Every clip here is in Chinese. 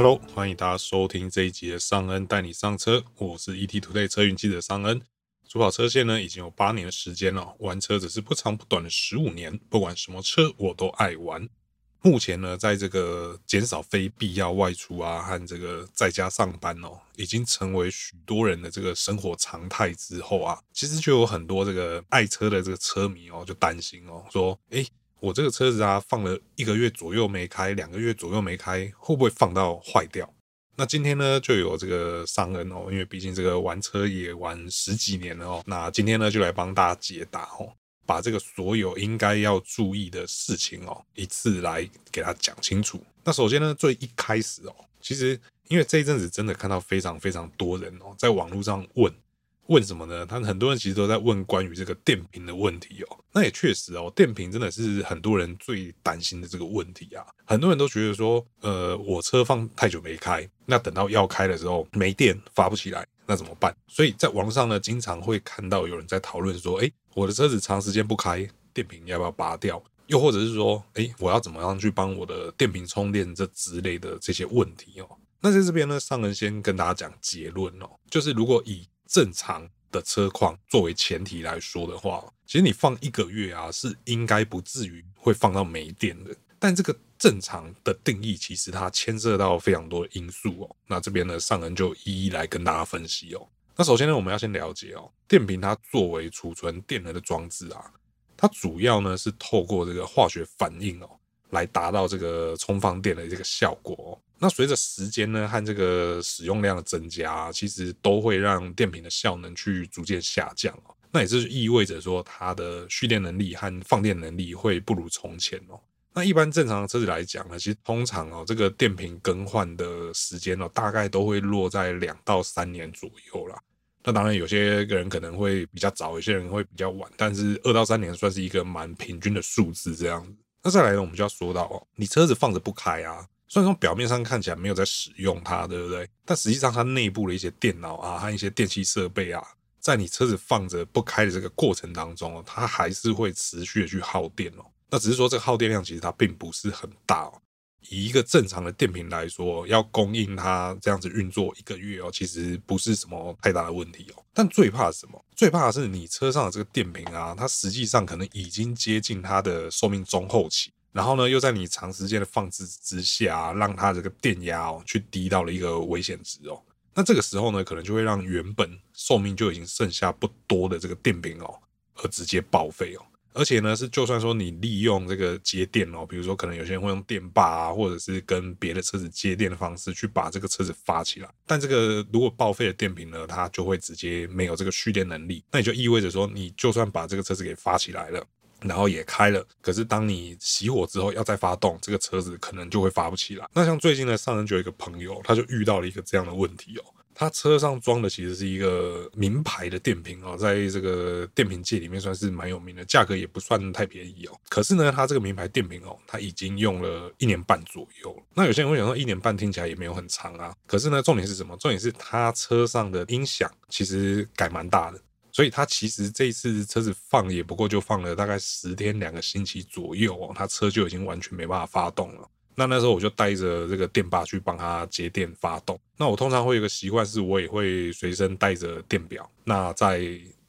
Hello，欢迎大家收听这一集的尚恩带你上车，我是 ETtoday 车运记者尚恩。主跑车线呢已经有八年的时间了，玩车只是不长不短的十五年，不管什么车我都爱玩。目前呢，在这个减少非必要外出啊和这个在家上班哦，已经成为许多人的这个生活常态之后啊，其实就有很多这个爱车的这个车迷哦，就担心哦，说，诶我这个车子啊，放了一个月左右没开，两个月左右没开，会不会放到坏掉？那今天呢，就有这个商人哦，因为毕竟这个玩车也玩十几年了哦，那今天呢，就来帮大家解答哦，把这个所有应该要注意的事情哦，一次来给他讲清楚。那首先呢，最一开始哦，其实因为这一阵子真的看到非常非常多人哦，在网络上问。问什么呢？他很多人其实都在问关于这个电瓶的问题哦。那也确实哦，电瓶真的是很多人最担心的这个问题啊。很多人都觉得说，呃，我车放太久没开，那等到要开的时候没电发不起来，那怎么办？所以在网上呢，经常会看到有人在讨论说，诶，我的车子长时间不开，电瓶要不要拔掉？又或者是说，诶，我要怎么样去帮我的电瓶充电这之类的这些问题哦。那在这边呢，尚恩先跟大家讲结论哦，就是如果以正常的车况作为前提来说的话，其实你放一个月啊，是应该不至于会放到没电的。但这个正常的定义，其实它牵涉到非常多的因素哦。那这边呢，上恩就一一来跟大家分析哦。那首先呢，我们要先了解哦，电瓶它作为储存电能的装置啊，它主要呢是透过这个化学反应哦，来达到这个充放电的这个效果哦。那随着时间呢和这个使用量的增加，其实都会让电瓶的效能去逐渐下降哦。那也就是意味着说，它的蓄电能力和放电能力会不如从前哦。那一般正常的车子来讲呢，其实通常哦，这个电瓶更换的时间哦，大概都会落在两到三年左右啦。那当然，有些个人可能会比较早，有些人会比较晚，但是二到三年算是一个蛮平均的数字这样子。那再来呢，我们就要说到哦，你车子放着不开啊。虽然从表面上看起来没有在使用它，对不对？但实际上它内部的一些电脑啊和一些电器设备啊，在你车子放着不开的这个过程当中哦，它还是会持续的去耗电哦。那只是说这个耗电量其实它并不是很大哦。以一个正常的电瓶来说，要供应它这样子运作一个月哦，其实不是什么太大的问题哦。但最怕什么？最怕的是你车上的这个电瓶啊，它实际上可能已经接近它的寿命中后期。然后呢，又在你长时间的放置之下，让它这个电压哦，去低到了一个危险值哦。那这个时候呢，可能就会让原本寿命就已经剩下不多的这个电瓶哦，而直接报废哦。而且呢，是就算说你利用这个接电哦，比如说可能有些人会用电霸啊，或者是跟别的车子接电的方式去把这个车子发起来，但这个如果报废的电瓶呢，它就会直接没有这个蓄电能力。那也就意味着说，你就算把这个车子给发起来了。然后也开了，可是当你熄火之后要再发动，这个车子可能就会发不起来。那像最近呢，上人就有一个朋友，他就遇到了一个这样的问题哦。他车上装的其实是一个名牌的电瓶哦，在这个电瓶界里面算是蛮有名的，价格也不算太便宜哦。可是呢，他这个名牌电瓶哦，他已经用了一年半左右。那有些人会想说，一年半听起来也没有很长啊。可是呢，重点是什么？重点是他车上的音响其实改蛮大的。所以他其实这一次车子放也不过就放了大概十天两个星期左右哦，他车就已经完全没办法发动了。那那时候我就带着这个电霸去帮他接电发动。那我通常会有个习惯，是我也会随身带着电表。那在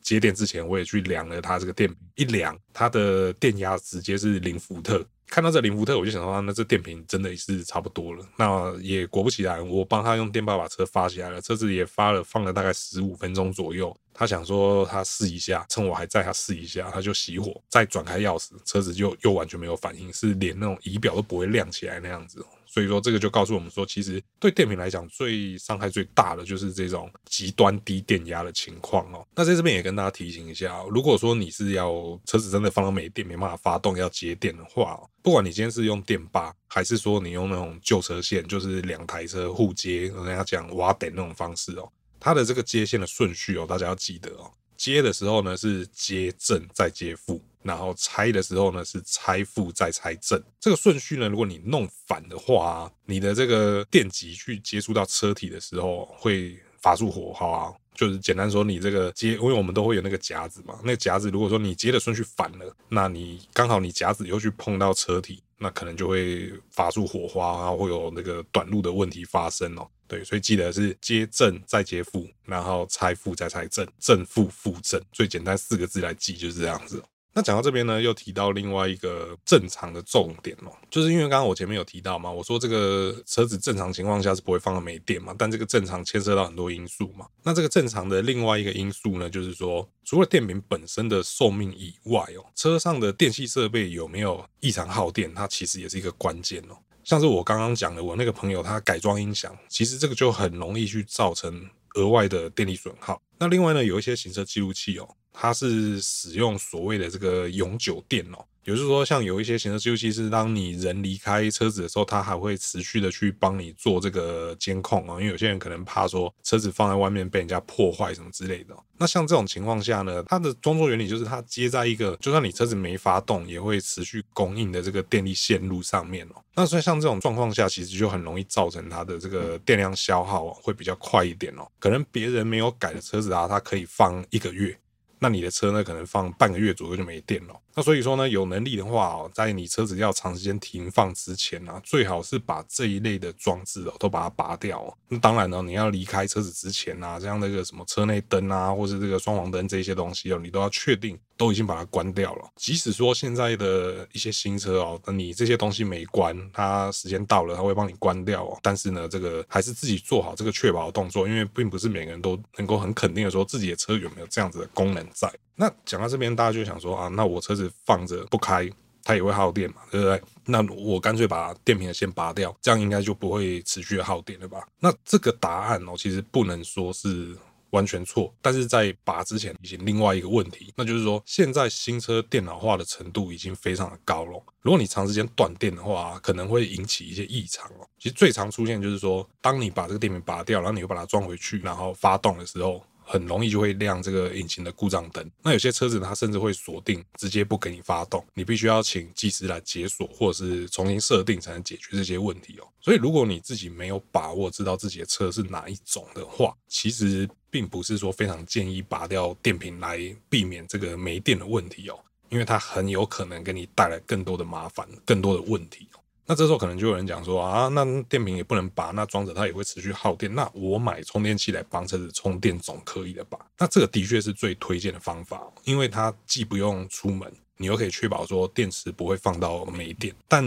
接电之前，我也去量了他这个电，一量它的电压直接是零伏特。看到这林福特，我就想说，那这电瓶真的是差不多了。那也果不其然，我帮他用电霸把车发起来了，车子也发了，放了大概十五分钟左右。他想说他试一下，趁我还在，他试一下，他就熄火，再转开钥匙，车子就又完全没有反应，是连那种仪表都不会亮起来那样子。所以说这个就告诉我们说，其实对电瓶来讲，最伤害最大的就是这种极端低电压的情况哦。那在这边也跟大家提醒一下，如果说你是要车子真的放到没电没办法发动要接电的话，不管你今天是用电霸，还是说你用那种旧车线，就是两台车互接，人家讲挖电那种方式哦，它的这个接线的顺序哦，大家要记得哦。接的时候呢是接正再接负。然后拆的时候呢，是拆负再拆正，这个顺序呢，如果你弄反的话，你的这个电极去接触到车体的时候会发出火花，就是简单说，你这个接，因为我们都会有那个夹子嘛，那个夹子如果说你接的顺序反了，那你刚好你夹子又去碰到车体，那可能就会发出火花，然后会有那个短路的问题发生哦。对，所以记得是接正再接负，然后拆负再拆正，正负负正，最简单四个字来记就是这样子。那讲到这边呢，又提到另外一个正常的重点哦，就是因为刚刚我前面有提到嘛，我说这个车子正常情况下是不会放到没电嘛，但这个正常牵涉到很多因素嘛。那这个正常的另外一个因素呢，就是说除了电瓶本身的寿命以外哦，车上的电器设备有没有异常耗电，它其实也是一个关键哦。像是我刚刚讲的，我那个朋友他改装音响，其实这个就很容易去造成额外的电力损耗。那另外呢，有一些行车记录器哦。它是使用所谓的这个永久电哦，也就是说，像有一些行车记录器是当你人离开车子的时候，它还会持续的去帮你做这个监控啊。因为有些人可能怕说车子放在外面被人家破坏什么之类的。那像这种情况下呢，它的装作原理就是它接在一个就算你车子没发动也会持续供应的这个电力线路上面哦。那所以像这种状况下，其实就很容易造成它的这个电量消耗会比较快一点哦。可能别人没有改的车子啊，它可以放一个月。那你的车呢，可能放半个月左右就没电了。那所以说呢，有能力的话哦，在你车子要长时间停放之前呢，最好是把这一类的装置哦都把它拔掉。那当然呢，你要离开车子之前啊，像那个什么车内灯啊，或是这个双黄灯这些东西哦，你都要确定都已经把它关掉了。即使说现在的一些新车哦，你这些东西没关，它时间到了它会帮你关掉哦。但是呢，这个还是自己做好这个确保的动作，因为并不是每个人都能够很肯定的说自己的车有没有这样子的功能在。那讲到这边，大家就想说啊，那我车子放着不开，它也会耗电嘛，对不对？那我干脆把电瓶的线拔掉，这样应该就不会持续的耗电了吧？那这个答案哦，其实不能说是完全错，但是在拔之前，已经另外一个问题，那就是说，现在新车电脑化的程度已经非常的高了。如果你长时间断电的话，可能会引起一些异常哦。其实最常出现就是说，当你把这个电瓶拔掉，然后你又把它装回去，然后发动的时候。很容易就会亮这个引擎的故障灯。那有些车子，它甚至会锁定，直接不给你发动，你必须要请技师来解锁，或者是重新设定才能解决这些问题哦。所以如果你自己没有把握知道自己的车是哪一种的话，其实并不是说非常建议拔掉电瓶来避免这个没电的问题哦，因为它很有可能给你带来更多的麻烦，更多的问题哦。那这时候可能就有人讲说啊，那电瓶也不能拔，那装着它也会持续耗电。那我买充电器来帮车子充电总可以了吧？那这个的确是最推荐的方法，因为它既不用出门，你又可以确保说电池不会放到没电。但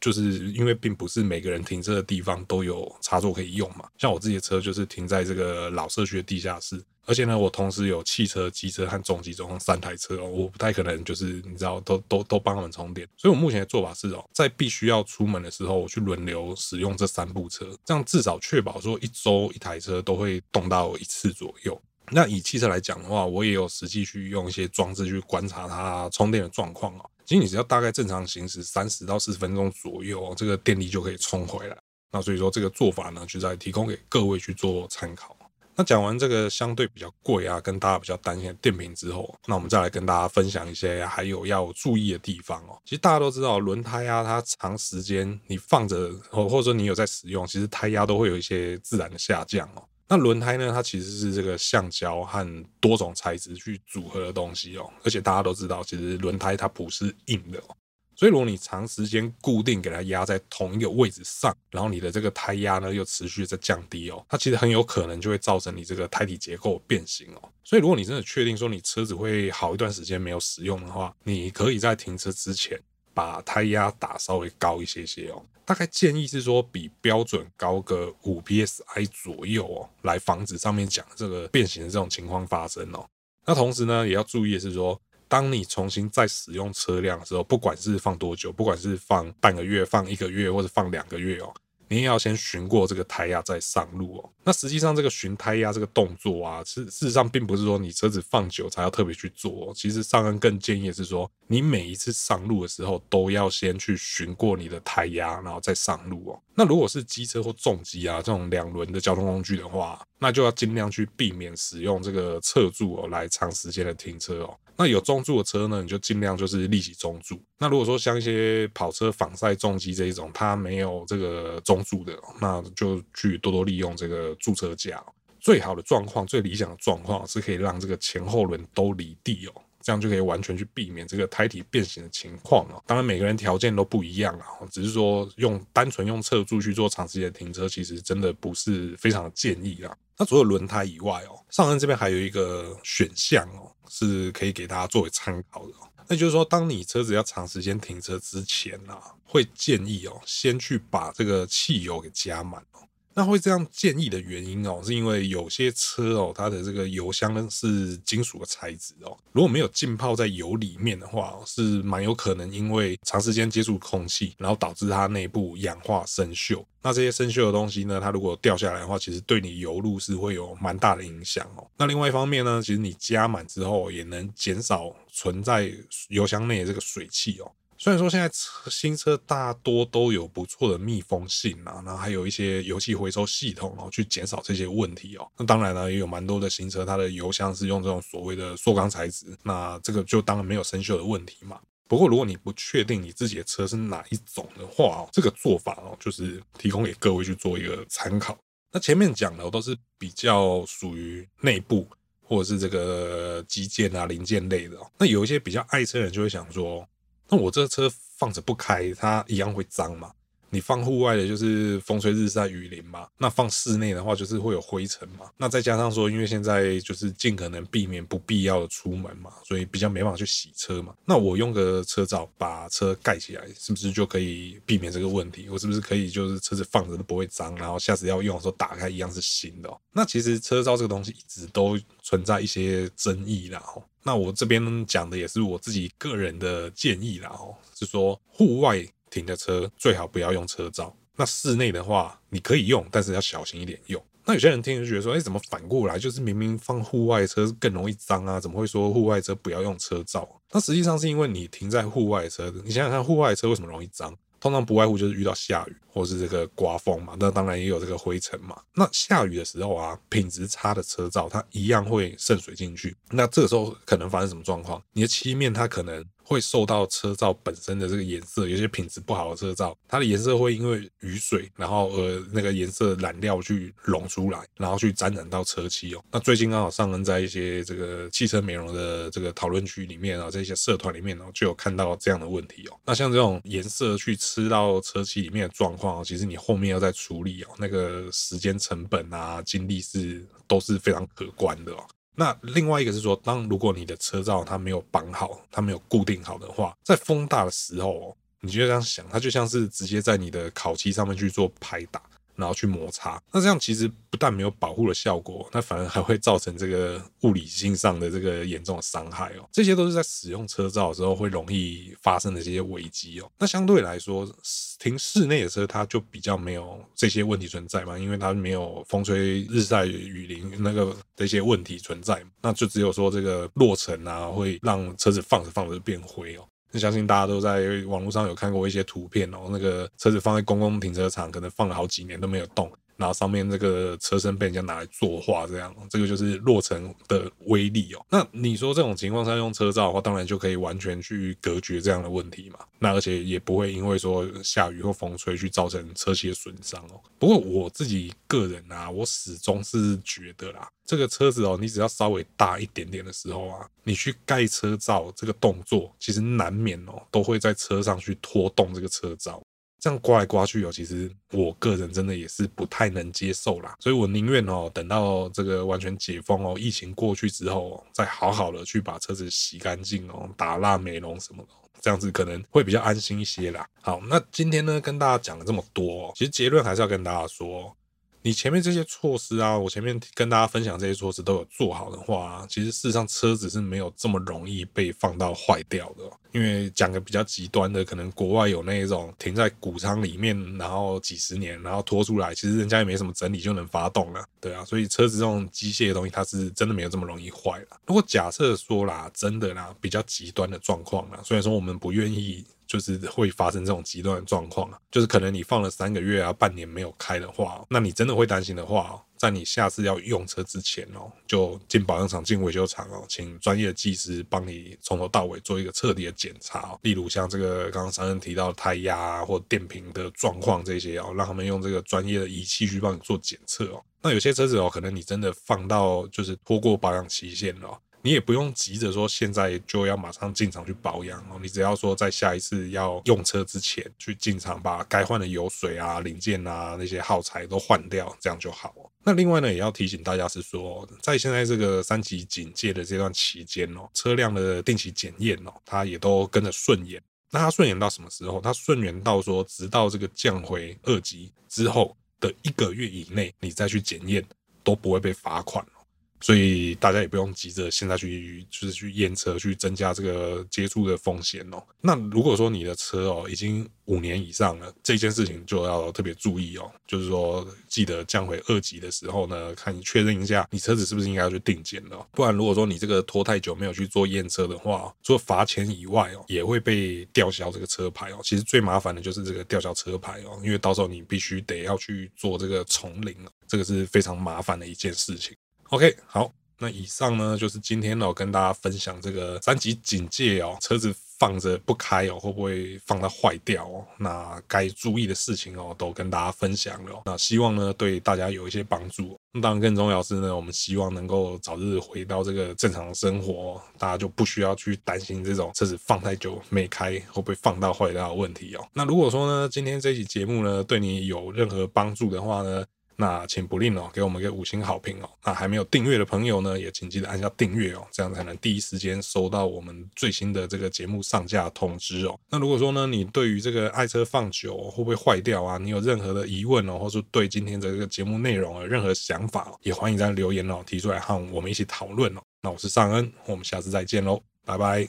就是因为并不是每个人停车的地方都有插座可以用嘛，像我自己的车就是停在这个老社区的地下室。而且呢，我同时有汽车、机车和重机总共三台车哦，我不太可能就是你知道都都都帮他们充电，所以我目前的做法是哦，在必须要出门的时候，我去轮流使用这三部车，这样至少确保说一周一台车都会动到一次左右。那以汽车来讲的话，我也有实际去用一些装置去观察它充电的状况哦。其实你只要大概正常行驶三十到四十分钟左右，这个电力就可以充回来。那所以说这个做法呢，就在提供给各位去做参考。那讲完这个相对比较贵啊，跟大家比较担心的电瓶之后，那我们再来跟大家分享一些还有要注意的地方哦。其实大家都知道，轮胎啊，它长时间你放着，或或者说你有在使用，其实胎压都会有一些自然的下降哦。那轮胎呢，它其实是这个橡胶和多种材质去组合的东西哦。而且大家都知道，其实轮胎它不是硬的哦。所以，如果你长时间固定给它压在同一个位置上，然后你的这个胎压呢又持续在降低哦，它其实很有可能就会造成你这个胎体结构变形哦。所以，如果你真的确定说你车子会好一段时间没有使用的话，你可以在停车之前把胎压打稍微高一些些哦。大概建议是说比标准高个五 PSI 左右哦，来防止上面讲这个变形的这种情况发生哦。那同时呢，也要注意的是说。当你重新再使用车辆的时候，不管是放多久，不管是放半个月、放一个月，或者放两个月哦，你也要先巡过这个胎压再上路哦。那实际上这个巡胎压这个动作啊，事事实上并不是说你车子放久才要特别去做哦。其实上恩更建议是说，你每一次上路的时候都要先去巡过你的胎压，然后再上路哦。那如果是机车或重机啊这种两轮的交通工具的话，那就要尽量去避免使用这个侧柱哦来长时间的停车哦。那有中柱的车呢，你就尽量就是立起中柱。那如果说像一些跑车、仿赛重机这一种，它没有这个中柱的，那就去多多利用这个驻车架。最好的状况、最理想的状况是可以让这个前后轮都离地哦。这样就可以完全去避免这个胎体变形的情况哦。当然，每个人条件都不一样啊，只是说用单纯用侧柱去做长时间停车，其实真的不是非常的建议啦。那除了轮胎以外哦，上恩这边还有一个选项哦，是可以给大家作为参考的。那就是说，当你车子要长时间停车之前啊，会建议哦，先去把这个汽油给加满哦。那会这样建议的原因哦，是因为有些车哦，它的这个油箱呢是金属的材质哦，如果没有浸泡在油里面的话，是蛮有可能因为长时间接触空气，然后导致它内部氧化生锈。那这些生锈的东西呢，它如果掉下来的话，其实对你油路是会有蛮大的影响哦。那另外一方面呢，其实你加满之后，也能减少存在油箱内的这个水汽哦。虽然说现在车新车大多都有不错的密封性啊，然后还有一些油气回收系统然后，去减少这些问题哦。那当然呢，也有蛮多的新车，它的油箱是用这种所谓的塑钢材质，那这个就当然没有生锈的问题嘛。不过如果你不确定你自己的车是哪一种的话哦，这个做法哦，就是提供给各位去做一个参考。那前面讲的都是比较属于内部或者是这个机件啊零件类的哦。那有一些比较爱车人就会想说。那我这车放着不开，它一样会脏嘛？你放户外的，就是风吹日晒雨淋嘛。那放室内的话，就是会有灰尘嘛。那再加上说，因为现在就是尽可能避免不必要的出门嘛，所以比较没办法去洗车嘛。那我用个车罩把车盖起来，是不是就可以避免这个问题？我是不是可以就是车子放着都不会脏，然后下次要用的时候打开一样是新的？那其实车罩这个东西一直都存在一些争议啦。那我这边讲的也是我自己个人的建议啦，哦，是说户外停的车最好不要用车罩。那室内的话，你可以用，但是要小心一点用。那有些人听就觉得说，哎，怎么反过来？就是明明放户外车更容易脏啊，怎么会说户外车不要用车罩？那实际上是因为你停在户外车，你想想看，户外车为什么容易脏？通常不外乎就是遇到下雨或是这个刮风嘛，那当然也有这个灰尘嘛。那下雨的时候啊，品质差的车罩它一样会渗水进去。那这个时候可能发生什么状况？你的漆面它可能。会受到车罩本身的这个颜色，有些品质不好的车罩，它的颜色会因为雨水，然后呃那个颜色染料去溶出来，然后去沾染到车漆哦。那最近刚好上恩在一些这个汽车美容的这个讨论区里面啊，在一些社团里面哦，就有看到这样的问题哦。那像这种颜色去吃到车漆里面的状况，其实你后面要再处理哦，那个时间成本啊、精力是都是非常可观的哦。那另外一个是说，当如果你的车罩它没有绑好，它没有固定好的话，在风大的时候，哦你就这样想，它就像是直接在你的烤漆上面去做拍打。然后去摩擦，那这样其实不但没有保护的效果，那反而还会造成这个物理性上的这个严重的伤害哦。这些都是在使用车罩的时候会容易发生的这些危机哦。那相对来说，停室内的车它就比较没有这些问题存在嘛，因为它没有风吹日晒雨淋那个这些问题存在，那就只有说这个落尘啊会让车子放着放着就变灰哦。那相信大家都在网络上有看过一些图片哦，那个车子放在公共停车场，可能放了好几年都没有动。然后上面这个车身被人家拿来作画，这样，这个就是落成的威力哦。那你说这种情况下用车罩的话，当然就可以完全去隔绝这样的问题嘛。那而且也不会因为说下雨或风吹去造成车漆的损伤哦。不过我自己个人啊，我始终是觉得啦，这个车子哦，你只要稍微大一点点的时候啊，你去盖车罩这个动作，其实难免哦，都会在车上去拖动这个车罩。这样刮来刮去哦，其实我个人真的也是不太能接受啦，所以我宁愿哦，等到这个完全解封哦，疫情过去之后，再好好的去把车子洗干净哦，打蜡美容什么的，这样子可能会比较安心一些啦。好，那今天呢，跟大家讲了这么多，其实结论还是要跟大家说。你前面这些措施啊，我前面跟大家分享这些措施都有做好的话，其实事实上车子是没有这么容易被放到坏掉的。因为讲个比较极端的，可能国外有那种停在谷仓里面，然后几十年，然后拖出来，其实人家也没什么整理就能发动了，对啊。所以车子这种机械的东西，它是真的没有这么容易坏了。如果假设说啦，真的啦，比较极端的状况啦，虽然说我们不愿意。就是会发生这种极端的状况，就是可能你放了三个月啊、半年没有开的话，那你真的会担心的话，在你下次要用车之前哦，就进保养厂、进维修厂哦，请专业的技师帮你从头到尾做一个彻底的检查。例如像这个刚刚商人提到的胎压啊，或电瓶的状况这些哦，让他们用这个专业的仪器去帮你做检测哦。那有些车子哦，可能你真的放到就是拖过保养期限了。你也不用急着说现在就要马上进场去保养哦，你只要说在下一次要用车之前去进场，把该换的油水啊、零件啊那些耗材都换掉，这样就好。那另外呢，也要提醒大家是说，在现在这个三级警戒的这段期间哦，车辆的定期检验哦，它也都跟着顺延。那它顺延到什么时候？它顺延到说，直到这个降回二级之后的一个月以内，你再去检验都不会被罚款。所以大家也不用急着现在去，就是去验车，去增加这个接触的风险哦。那如果说你的车哦已经五年以上了，这件事情就要特别注意哦。就是说，记得降回二级的时候呢，看你确认一下你车子是不是应该要去定检了。不然如果说你这个拖太久没有去做验车的话，除了罚钱以外哦，也会被吊销这个车牌哦。其实最麻烦的就是这个吊销车牌哦，因为到时候你必须得要去做这个重领，这个是非常麻烦的一件事情。OK，好，那以上呢就是今天哦跟大家分享这个三级警戒哦，车子放着不开哦，会不会放到坏掉哦？那该注意的事情哦，都跟大家分享了。那希望呢对大家有一些帮助。那当然更重要是呢，我们希望能够早日回到这个正常的生活，大家就不需要去担心这种车子放太久没开会不会放到坏掉的问题哦。那如果说呢，今天这期节目呢对你有任何帮助的话呢，那请不吝哦，给我们一个五星好评哦。那还没有订阅的朋友呢，也请记得按下订阅哦，这样才能第一时间收到我们最新的这个节目上架通知哦。那如果说呢，你对于这个爱车放久会不会坏掉啊？你有任何的疑问哦，或是对今天的这个节目内容有任何想法，也欢迎在留言哦提出来和我们一起讨论哦。那我是尚恩，我们下次再见喽，拜拜。